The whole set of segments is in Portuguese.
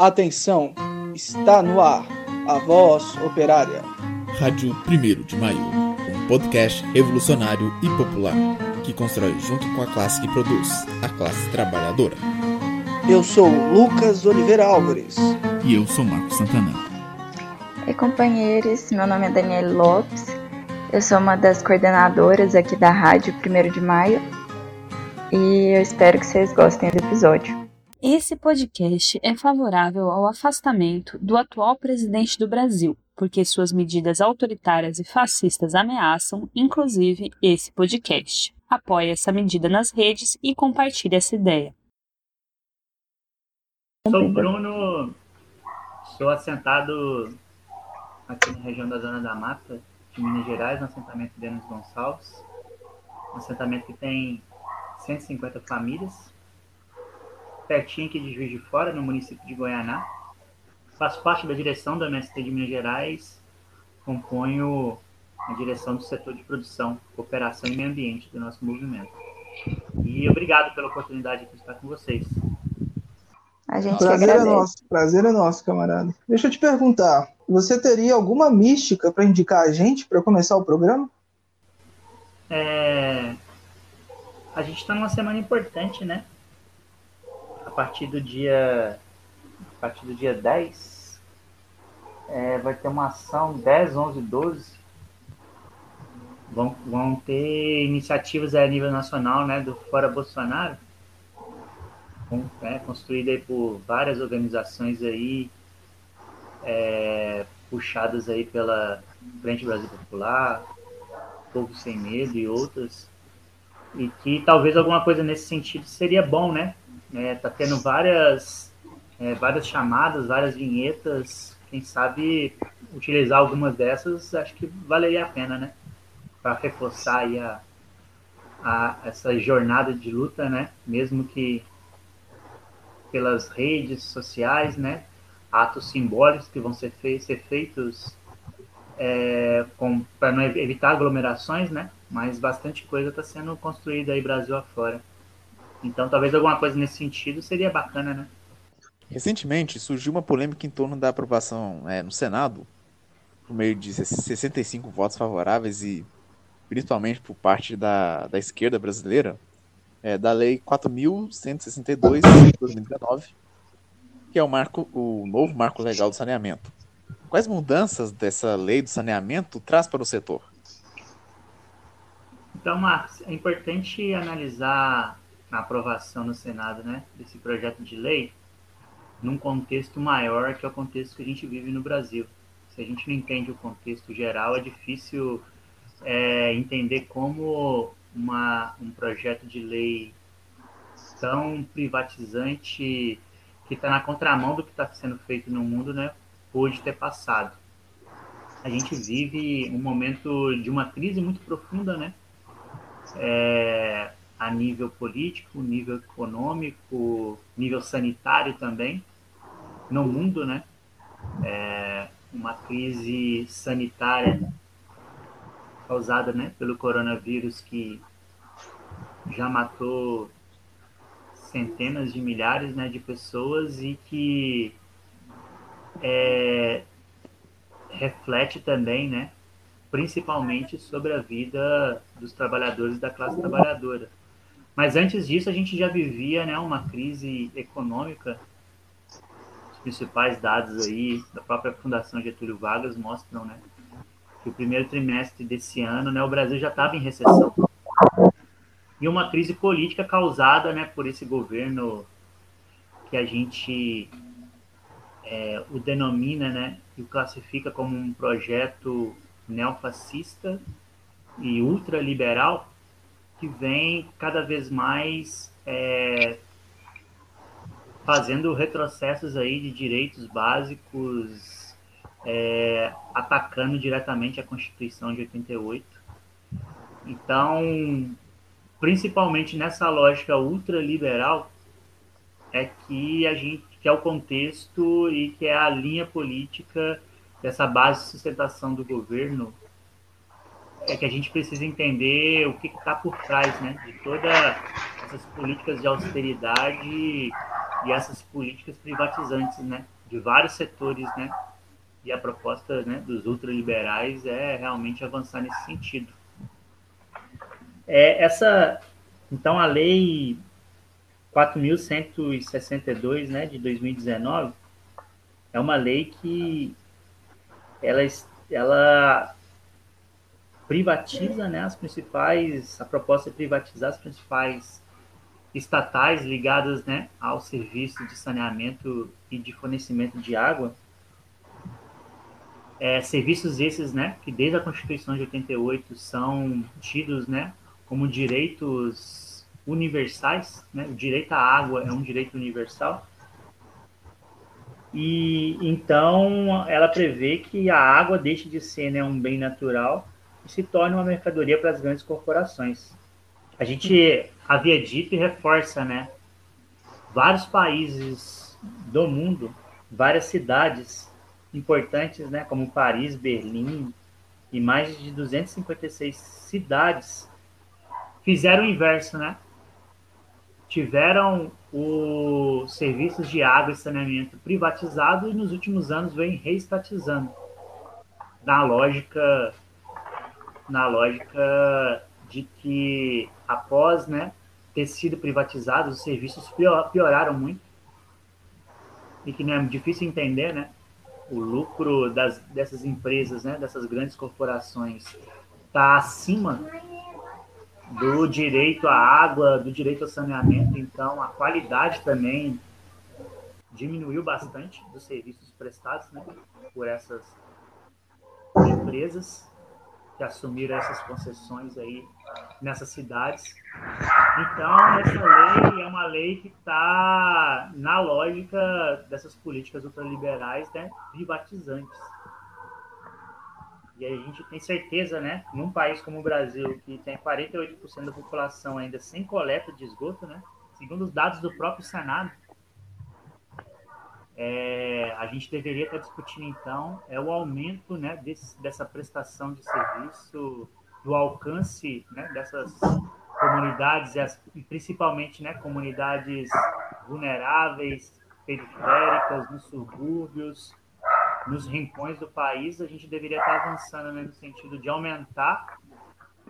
Atenção, está no ar a voz operária. Rádio 1 de Maio, um podcast revolucionário e popular que constrói junto com a classe que produz, a classe trabalhadora. Eu sou Lucas Oliveira Álvares. E eu sou Marcos Santana. Oi, companheiros, meu nome é Daniela Lopes, eu sou uma das coordenadoras aqui da Rádio 1 de Maio e eu espero que vocês gostem do episódio. Esse podcast é favorável ao afastamento do atual presidente do Brasil, porque suas medidas autoritárias e fascistas ameaçam, inclusive, esse podcast. Apoie essa medida nas redes e compartilhe essa ideia. Sou o Bruno, sou assentado aqui na região da Zona da Mata, de Minas Gerais, no assentamento Denis Gonçalves. Um assentamento que tem 150 famílias pertinho aqui de Juiz de Fora, no município de Goianá. Faço parte da direção do MST de Minas Gerais, componho a direção do setor de produção, cooperação e meio ambiente do nosso movimento. E obrigado pela oportunidade de estar com vocês. A gente prazer é nosso, prazer é nosso, camarada. Deixa eu te perguntar, você teria alguma mística para indicar a gente para começar o programa? É... A gente está numa semana importante, né? Partir do dia, a partir do dia 10, é, vai ter uma ação 10, 11, 12. Vão, vão ter iniciativas a nível nacional, né, do Fora Bolsonaro, com, é, construída aí por várias organizações aí, é, puxadas aí pela Frente Brasil Popular, Povo Sem Medo e outras, e que talvez alguma coisa nesse sentido seria bom, né? É, tá tendo várias, é, várias chamadas, várias vinhetas. Quem sabe utilizar algumas dessas, acho que valeria a pena, né? Para reforçar aí a, a, essa jornada de luta, né? Mesmo que pelas redes sociais, né? Atos simbólicos que vão ser, fei ser feitos é, para não evitar aglomerações, né? Mas bastante coisa está sendo construída aí Brasil afora. Então, talvez alguma coisa nesse sentido seria bacana, né? Recentemente surgiu uma polêmica em torno da aprovação é, no Senado, por meio de 65 votos favoráveis e principalmente por parte da, da esquerda brasileira, é, da Lei 4.162 de 2019, que é o, marco, o novo marco legal do saneamento. Quais mudanças dessa lei do saneamento traz para o setor? Então, Marcos, é importante analisar a aprovação no Senado né, desse projeto de lei num contexto maior que é o contexto que a gente vive no Brasil. Se a gente não entende o contexto geral, é difícil é, entender como uma, um projeto de lei tão privatizante que está na contramão do que está sendo feito no mundo, né, pôde ter passado. A gente vive um momento de uma crise muito profunda, né, é, a nível político, nível econômico, nível sanitário também, no mundo, né? É uma crise sanitária causada né, pelo coronavírus que já matou centenas de milhares né, de pessoas e que é, reflete também, né, principalmente sobre a vida dos trabalhadores da classe trabalhadora. Mas antes disso, a gente já vivia né, uma crise econômica. Os principais dados aí da própria Fundação Getúlio Vargas mostram né, que o primeiro trimestre desse ano né, o Brasil já estava em recessão. E uma crise política causada né, por esse governo que a gente é, o denomina né, e o classifica como um projeto neofascista e ultraliberal que vem cada vez mais é, fazendo retrocessos aí de direitos básicos, é, atacando diretamente a Constituição de 88. Então, principalmente nessa lógica ultraliberal, é que a gente que é o contexto e que é a linha política dessa base de sustentação do governo é que a gente precisa entender o que está por trás né, de todas essas políticas de austeridade e essas políticas privatizantes, né, de vários setores, né, e a proposta né, dos ultraliberais é realmente avançar nesse sentido. É, essa, então, a lei 4.162, né, de 2019, é uma lei que ela, ela privatiza né, as principais, a proposta é privatizar as principais estatais ligadas né, ao serviço de saneamento e de fornecimento de água. É, serviços esses né, que desde a Constituição de 88 são tidos né, como direitos universais. Né? O direito à água é um direito universal. E então ela prevê que a água deixe de ser né, um bem natural e se torne uma mercadoria para as grandes corporações. A gente havia dito e reforça, né? Vários países do mundo, várias cidades importantes, né, como Paris, Berlim e mais de 256 cidades fizeram o inverso, né? Tiveram os serviços de água e saneamento privatizado e nos últimos anos vem reestatizando na lógica na lógica de que após né, ter sido privatizados, os serviços pioraram muito e que não é difícil entender, né? O lucro das, dessas empresas, né, dessas grandes corporações, está acima do direito à água, do direito ao saneamento. Então, a qualidade também diminuiu bastante dos serviços prestados né, por essas empresas que assumiram essas concessões aí nessas cidades. Então, essa lei é uma lei que está na lógica dessas políticas ultraliberais, né, privatizantes. E a gente tem certeza, né, num país como o Brasil, que tem 48% da população ainda sem coleta de esgoto, né, segundo os dados do próprio Senado, é, a gente deveria estar discutindo, então, é o aumento né, desse, dessa prestação de serviço, do alcance né, dessas comunidades, e principalmente né, comunidades vulneráveis, periféricas, nos subúrbios, nos rincões do país, a gente deveria estar avançando né, no sentido de aumentar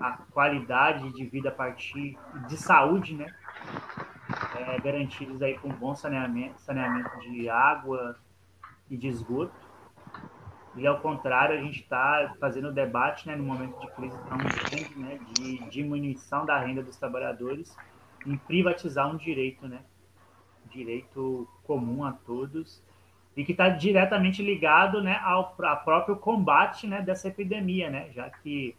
a qualidade de vida a partir de saúde, né, é, garantidos aí com bom saneamento, saneamento de água e de esgoto. E ao contrário, a gente está fazendo debate né, no momento de crise tão grande, né, de diminuição da renda dos trabalhadores, em privatizar um direito, né, direito comum a todos, e que está diretamente ligado né, ao, ao próprio combate né, dessa epidemia, né, já que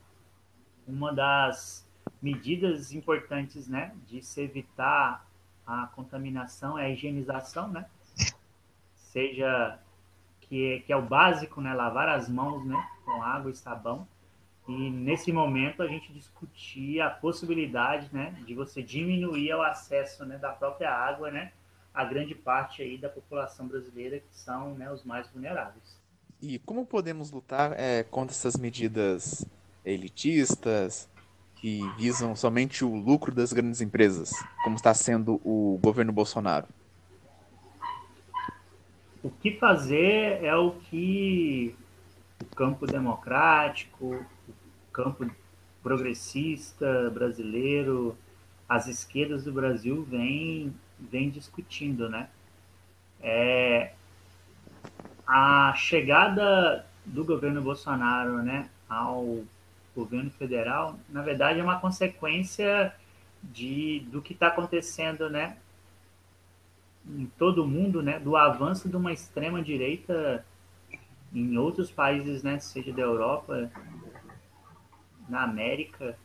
uma das medidas importantes né, de se evitar a contaminação é a higienização, né? Seja que, é, que é o básico, né? Lavar as mãos, né? Com água e sabão. E nesse momento a gente discutia a possibilidade, né? De você diminuir o acesso, né? Da própria água, né? A grande parte aí da população brasileira que são, né? Os mais vulneráveis. E como podemos lutar é, contra essas medidas elitistas, que visam somente o lucro das grandes empresas, como está sendo o governo Bolsonaro? O que fazer é o que o campo democrático, o campo progressista brasileiro, as esquerdas do Brasil vem, vem discutindo, né? É, a chegada do governo Bolsonaro, né, ao governo federal, na verdade, é uma consequência de, do que está acontecendo né, em todo o mundo, né, do avanço de uma extrema-direita em outros países, né, seja da Europa, na América,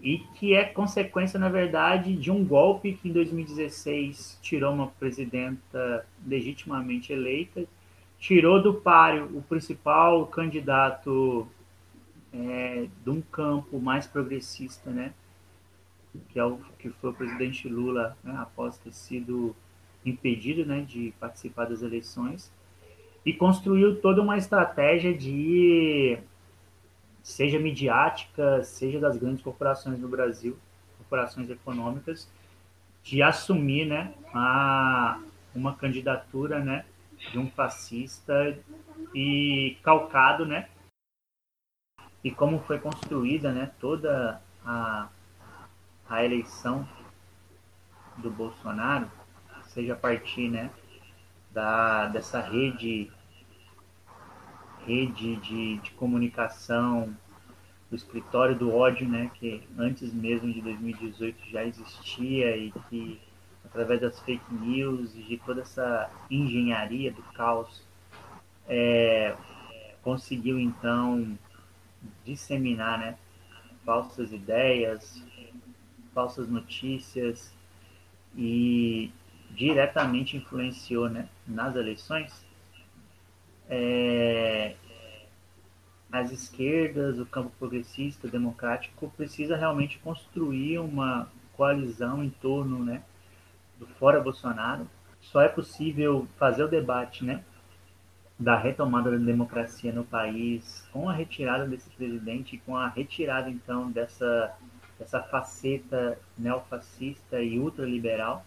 e que é consequência, na verdade, de um golpe que em 2016 tirou uma presidenta legitimamente eleita, tirou do páreo o principal candidato é, de um campo mais progressista, né? Que, é o, que foi o presidente Lula, né, após ter sido impedido né, de participar das eleições, e construiu toda uma estratégia de, seja midiática, seja das grandes corporações no Brasil, corporações econômicas, de assumir né, a, uma candidatura né, de um fascista e calcado, né? E como foi construída né, toda a, a eleição do Bolsonaro, seja a partir né, da, dessa rede, rede de, de comunicação, do escritório do ódio, né, que antes mesmo de 2018 já existia e que através das fake news e de toda essa engenharia do caos é, conseguiu então disseminar, né, falsas ideias, falsas notícias e diretamente influenciou, né, nas eleições. É, as esquerdas, o campo progressista, democrático, precisa realmente construir uma coalizão em torno né, do fora Bolsonaro. Só é possível fazer o debate né, da retomada da democracia no país com a retirada desse presidente e com a retirada, então, dessa, dessa faceta neofascista e ultraliberal.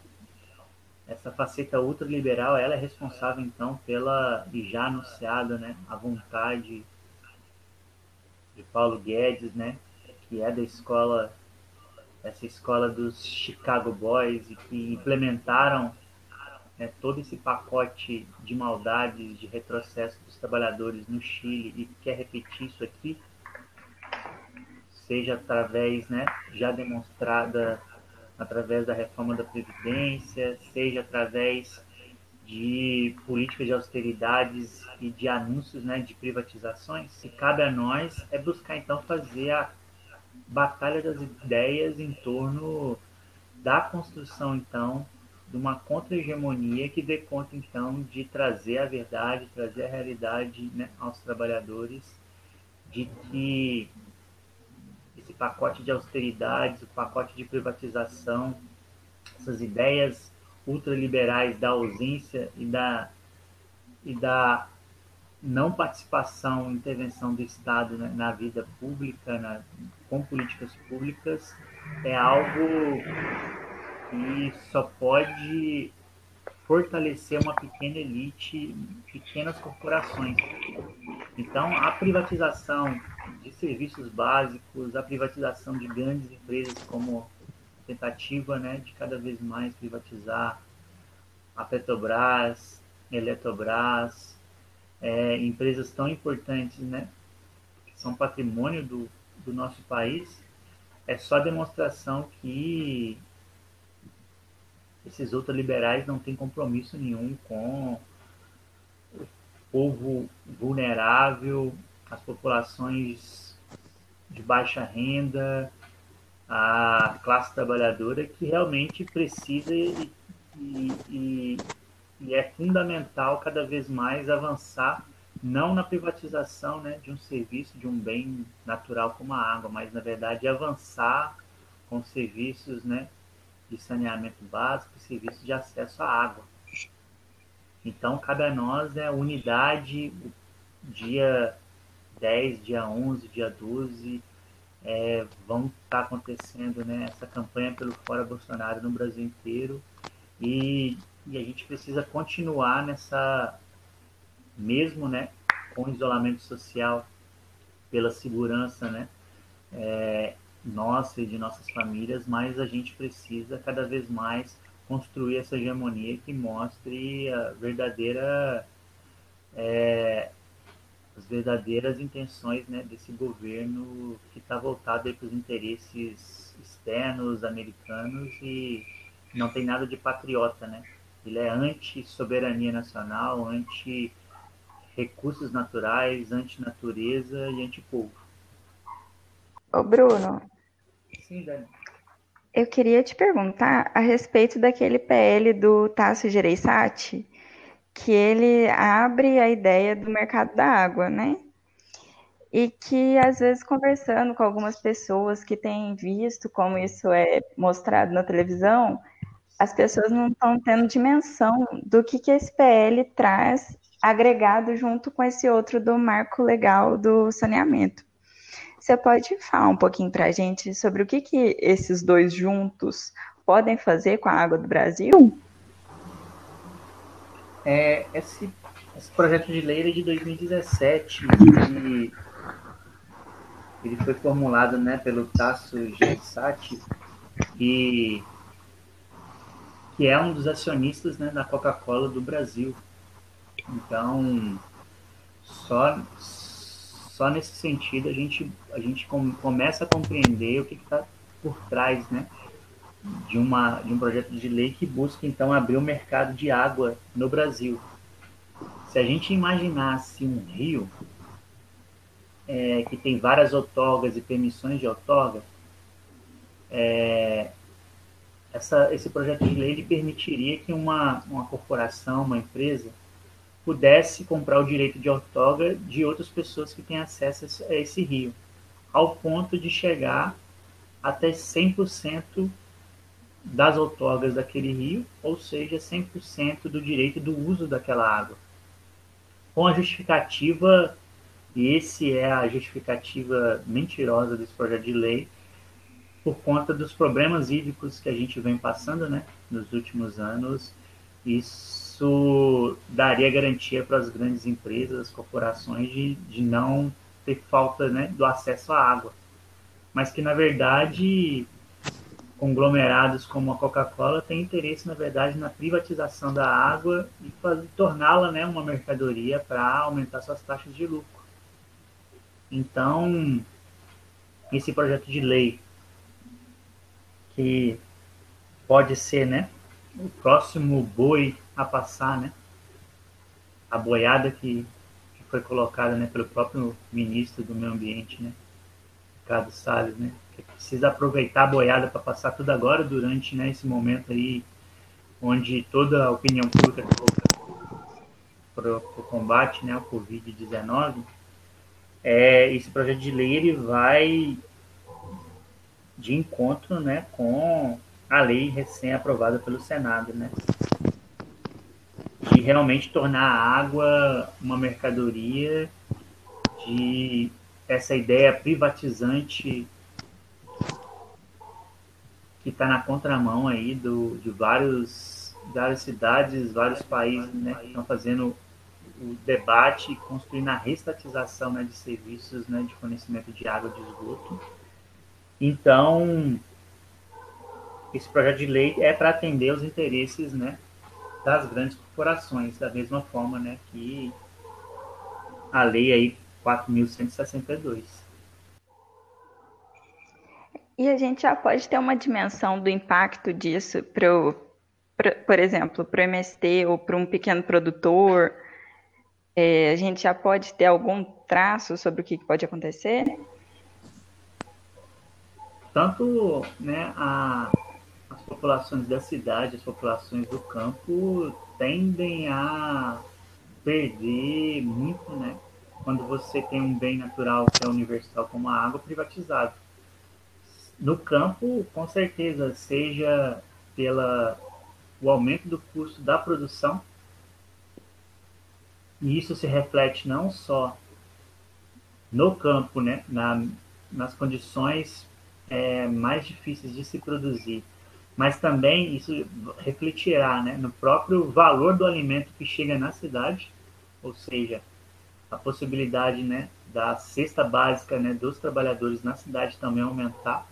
Essa faceta ultraliberal, ela é responsável, então, pela, e já anunciada, né, a vontade de Paulo Guedes, né, que é da escola, essa escola dos Chicago Boys e que implementaram né, todo esse pacote de maldades, de retrocesso dos trabalhadores no Chile e quer repetir isso aqui, seja através, né, já demonstrada através da reforma da Previdência, seja através de políticas de austeridades e de anúncios né, de privatizações, e cabe a nós é buscar então fazer a batalha das ideias em torno da construção então de uma contra-hegemonia que dê conta então de trazer a verdade, trazer a realidade né, aos trabalhadores, de que esse pacote de austeridades, o pacote de privatização, essas ideias ultraliberais da ausência e da, e da não participação, intervenção do Estado né, na vida pública, na, com políticas públicas, é algo que só pode fortalecer uma pequena elite, pequenas corporações. Então, a privatização de serviços básicos, a privatização de grandes empresas como tentativa né, de cada vez mais privatizar a Petrobras, Eletrobras, é, empresas tão importantes, né, que são patrimônio do, do nosso país, é só demonstração que esses ultraliberais não têm compromisso nenhum com o povo vulnerável, as populações de baixa renda, a classe trabalhadora que realmente precisa e, e, e, é fundamental cada vez mais avançar não na privatização né, de um serviço, de um bem natural como a água, mas na verdade avançar com serviços né, de saneamento básico, serviços de acesso à água. Então, cabe a nós né, unidade, dia 10, dia 11, dia 12, é, vão estar tá acontecendo né, essa campanha pelo Fora Bolsonaro no Brasil inteiro e, e, a gente precisa continuar nessa, mesmo né, com isolamento social, pela segurança né, é, nossa e de nossas famílias, mas a gente precisa cada vez mais construir essa hegemonia que mostre a verdadeira é, as verdadeiras intenções né, desse governo que está voltado para os interesses externos americanos e não tem nada de patriota, né? Ele é anti-soberania nacional, anti-recursos naturais, anti-natureza e anti-povo. Ô Bruno. Sim, Dani. Eu queria te perguntar a respeito daquele PL do Tasso Gereissati, que ele abre a ideia do mercado da água, né? E que às vezes conversando com algumas pessoas que têm visto como isso é mostrado na televisão, as pessoas não estão tendo dimensão do que, que esse PL traz agregado junto com esse outro do marco legal do saneamento. Você pode falar um pouquinho para a gente sobre o que, que esses dois juntos podem fazer com a água do Brasil? É, esse, esse projeto de lei é de 2017 e ele foi formulado né, pelo Tasso Gersati, e que é um dos acionistas né, da Coca-Cola do Brasil. Então, só, só nesse sentido a gente, a gente com, começa a compreender o que está por trás né, de, uma, de um projeto de lei que busca então abrir o mercado de água no Brasil. Se a gente imaginasse um rio é, que tem várias outorgas e permissões de outorga, é, essa, esse projeto de lei ele permitiria que uma, uma corporação, uma empresa, pudesse comprar o direito de outorga de outras pessoas que têm acesso a esse rio, ao ponto de chegar até 100% das outorgas daquele rio, ou seja, 100% do direito do uso daquela água. Com a justificativa, e esse é a justificativa mentirosa desse projeto de lei, por conta dos problemas hídricos que a gente vem passando né, nos últimos anos, isso daria garantia para as grandes empresas, as corporações, de, de não ter falta né, do acesso à água. Mas que, na verdade, conglomerados como a Coca-Cola têm interesse, na verdade, na privatização da água e torná-la né, uma mercadoria para aumentar suas taxas de lucro. Então, esse projeto de lei que pode ser, né, o próximo boi a passar, né, a boiada que, que foi colocada, né, pelo próprio ministro do Meio Ambiente, né, Ricardo Salles, né, que precisa aproveitar a boiada para passar tudo agora durante, né, esse momento aí onde toda a opinião pública para o combate, né, ao Covid-19, é, esse projeto de lei ele vai de encontro né, com a lei recém-aprovada pelo Senado, né? De realmente tornar a água uma mercadoria, de essa ideia privatizante que está na contramão aí do, de vários, várias cidades, vários países né, que estão fazendo o debate construindo a restatização né, de serviços né, de fornecimento de água de esgoto. Então, esse projeto de lei é para atender os interesses né, das grandes corporações, da mesma forma né, que a lei aí 4.162. E a gente já pode ter uma dimensão do impacto disso para, por exemplo, para o MST ou para um pequeno produtor. É, a gente já pode ter algum traço sobre o que pode acontecer? tanto né, a, populações da cidade, as populações do campo tendem a perder muito, né? Quando você tem um bem natural que é universal como a água privatizado. No campo, com certeza, seja pela o aumento do custo da produção, e isso se reflete não só no campo, né, na, nas condições é, mais difíceis de se produzir. Mas também isso refletirá né, no próprio valor do alimento que chega na cidade, ou seja, a possibilidade né, da cesta básica né, dos trabalhadores na cidade também aumentar,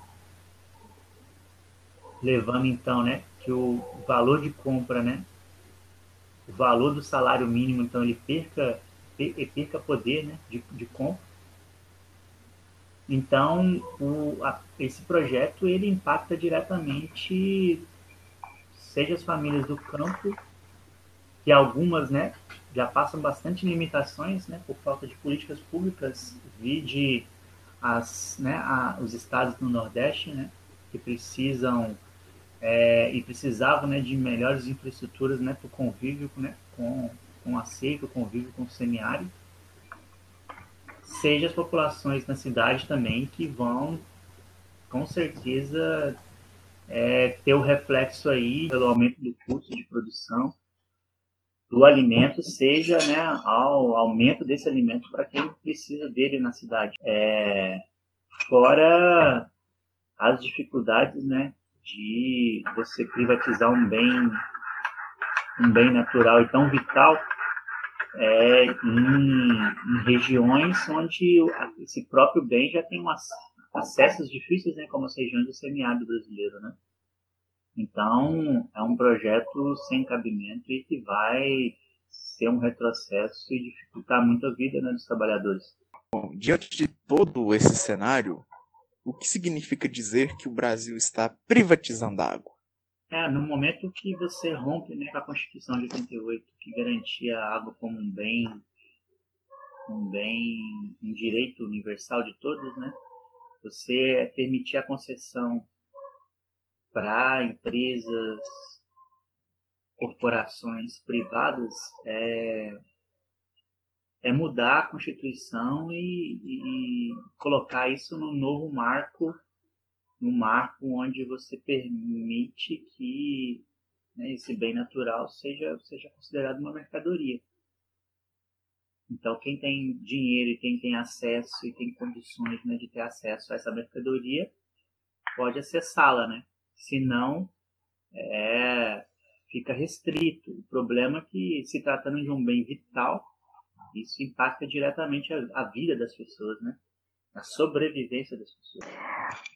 levando então né, que o valor de compra, né, o valor do salário mínimo, então ele perca, perca poder né, de, de compra então, o, a, esse projeto ele impacta diretamente, seja as famílias do campo, que algumas, né, já passam bastante limitações, né, por falta de políticas públicas, vide as, né, a, os estados do Nordeste, né, que precisam é, e precisavam, né, de melhores infraestruturas, né, para o convívio, né, com, com a seca, o convívio com o semiárido seja as populações na cidade também que vão, com certeza, é, ter o reflexo aí pelo aumento do custo de produção do alimento, seja né, ao aumento desse alimento para quem precisa dele na cidade. É, fora as dificuldades né, de você privatizar um bem, um bem natural e tão vital é, em, em, regiões onde esse próprio bem já tem umas, acessos difíceis, né, como as regiões do semiárido brasileiro, né? Então, é um projeto sem cabimento e que vai ser um retrocesso e dificultar muito a vida né, dos trabalhadores. Bom, diante de todo esse cenário, o que significa dizer que o Brasil está privatizando a água? É, no momento que você rompe né, com a Constituição de 88, que garantia a água como um bem, um bem, um direito universal de todos, né? Você permitir a concessão para empresas, corporações privadas é, é mudar a Constituição e, e, colocar isso num novo marco, num marco onde você permite que né, esse bem natural seja, seja considerado uma mercadoria. Então, quem tem dinheiro e quem tem acesso e tem condições né, de ter acesso a essa mercadoria pode acessá-la, né? Se não, é, fica restrito. O problema é que, se tratando de um bem vital, isso impacta diretamente a, a vida das pessoas, né? A sobrevivência das pessoas.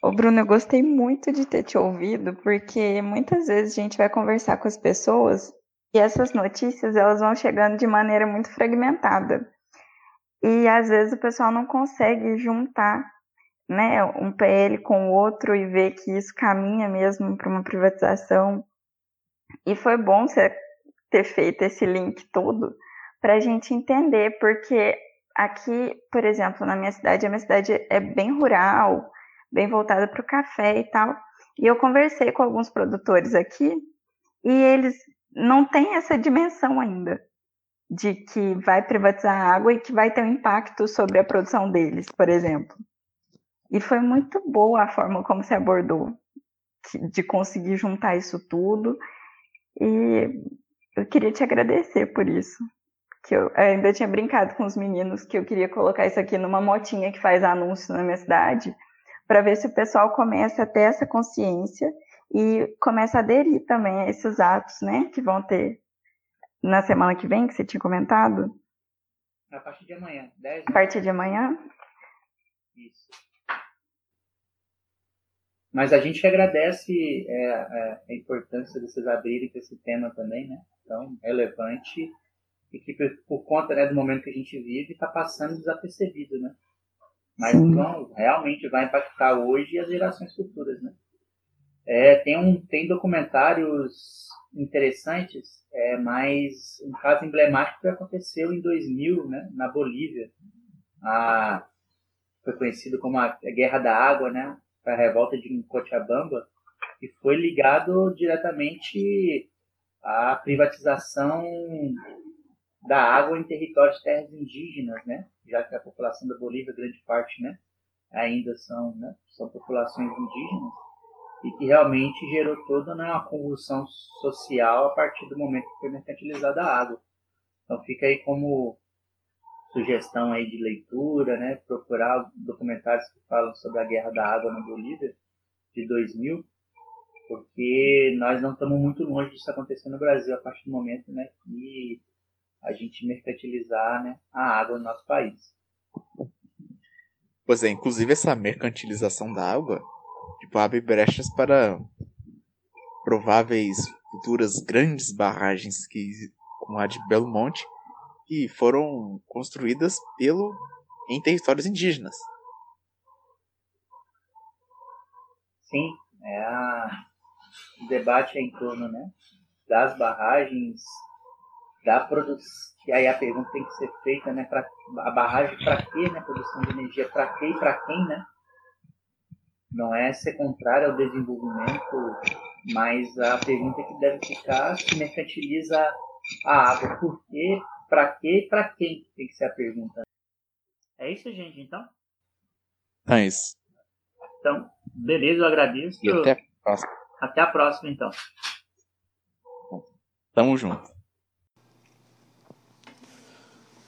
Ô Bruno, eu gostei muito de ter te ouvido, porque muitas vezes a gente vai conversar com as pessoas e essas notícias elas vão chegando de maneira muito fragmentada. E às vezes o pessoal não consegue juntar né, um PL com o outro e ver que isso caminha mesmo para uma privatização. E foi bom você ter feito esse link todo para a gente entender, porque aqui, por exemplo, na minha cidade, a minha cidade é bem rural, bem voltada para o café e tal. E eu conversei com alguns produtores aqui e eles não têm essa dimensão ainda de que vai privatizar a água e que vai ter um impacto sobre a produção deles, por exemplo. E foi muito boa a forma como se abordou, de conseguir juntar isso tudo. E eu queria te agradecer por isso. Que eu ainda tinha brincado com os meninos que eu queria colocar isso aqui numa motinha que faz anúncio na minha cidade, para ver se o pessoal começa a ter essa consciência e começa a aderir também a esses atos, né, que vão ter na semana que vem, que você tinha comentado. A partir de amanhã, 10 A partir de amanhã? Isso. Mas a gente agradece é, é, a importância de vocês abrirem esse tema também, né? Tão relevante e que por, conta né, do momento que a gente vive está passando desapercebido, né? Mas então, realmente vai impactar hoje e as gerações futuras, né? É, tem, um, tem documentários interessantes, é, mas um caso emblemático que aconteceu em 2000, né, na Bolívia. A, foi conhecido como a Guerra da Água, né? a revolta de Cochabamba, e foi ligado diretamente à privatização da água em territórios de terras indígenas, né? Já que a população da Bolívia, grande parte, né, ainda são, né, são populações indígenas e que realmente gerou toda né, uma convulsão social a partir do momento que foi mercantilizada a água. Então fica aí como sugestão aí de leitura, né? Procurar documentários que falam sobre a guerra da água na Bolívia de 2000, porque nós não estamos muito longe disso acontecer no Brasil a partir do momento, né, que a gente mercantilizar, né, a água no nosso país. Pois é, inclusive essa mercantilização da água tipo, abre brechas para prováveis futuras grandes barragens que como a de Belo Monte que foram construídas pelo em territórios indígenas. Sim, é a, o debate é em torno né, das barragens, da produção. E aí a pergunta tem que ser feita, né? Pra, a barragem para quê, né? Produção de energia para quê e para quem, né? Não é ser contrário ao desenvolvimento, mas a pergunta que deve ficar se mercantiliza a água. Por quê? Para quê e para quem tem que ser a pergunta. É isso, gente, então? É isso. Então, beleza, eu agradeço. E até a próxima. Até a próxima, então. Tamo junto.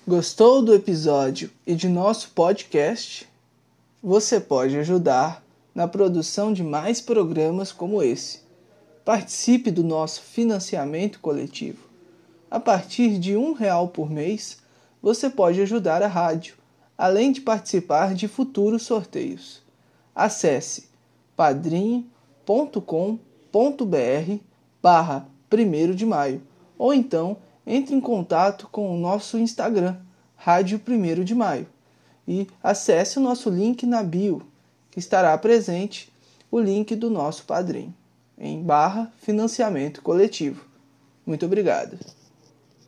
Gostou do episódio e de nosso podcast? Você pode ajudar na produção de mais programas como esse. Participe do nosso financiamento coletivo. A partir de um real por mês, você pode ajudar a rádio, além de participar de futuros sorteios. Acesse padrim.com.br barra 1 de maio ou então entre em contato com o nosso Instagram, Rádio 1 de Maio, e acesse o nosso link na bio, que estará presente o link do nosso padrinho, em barra financiamento coletivo. Muito obrigado.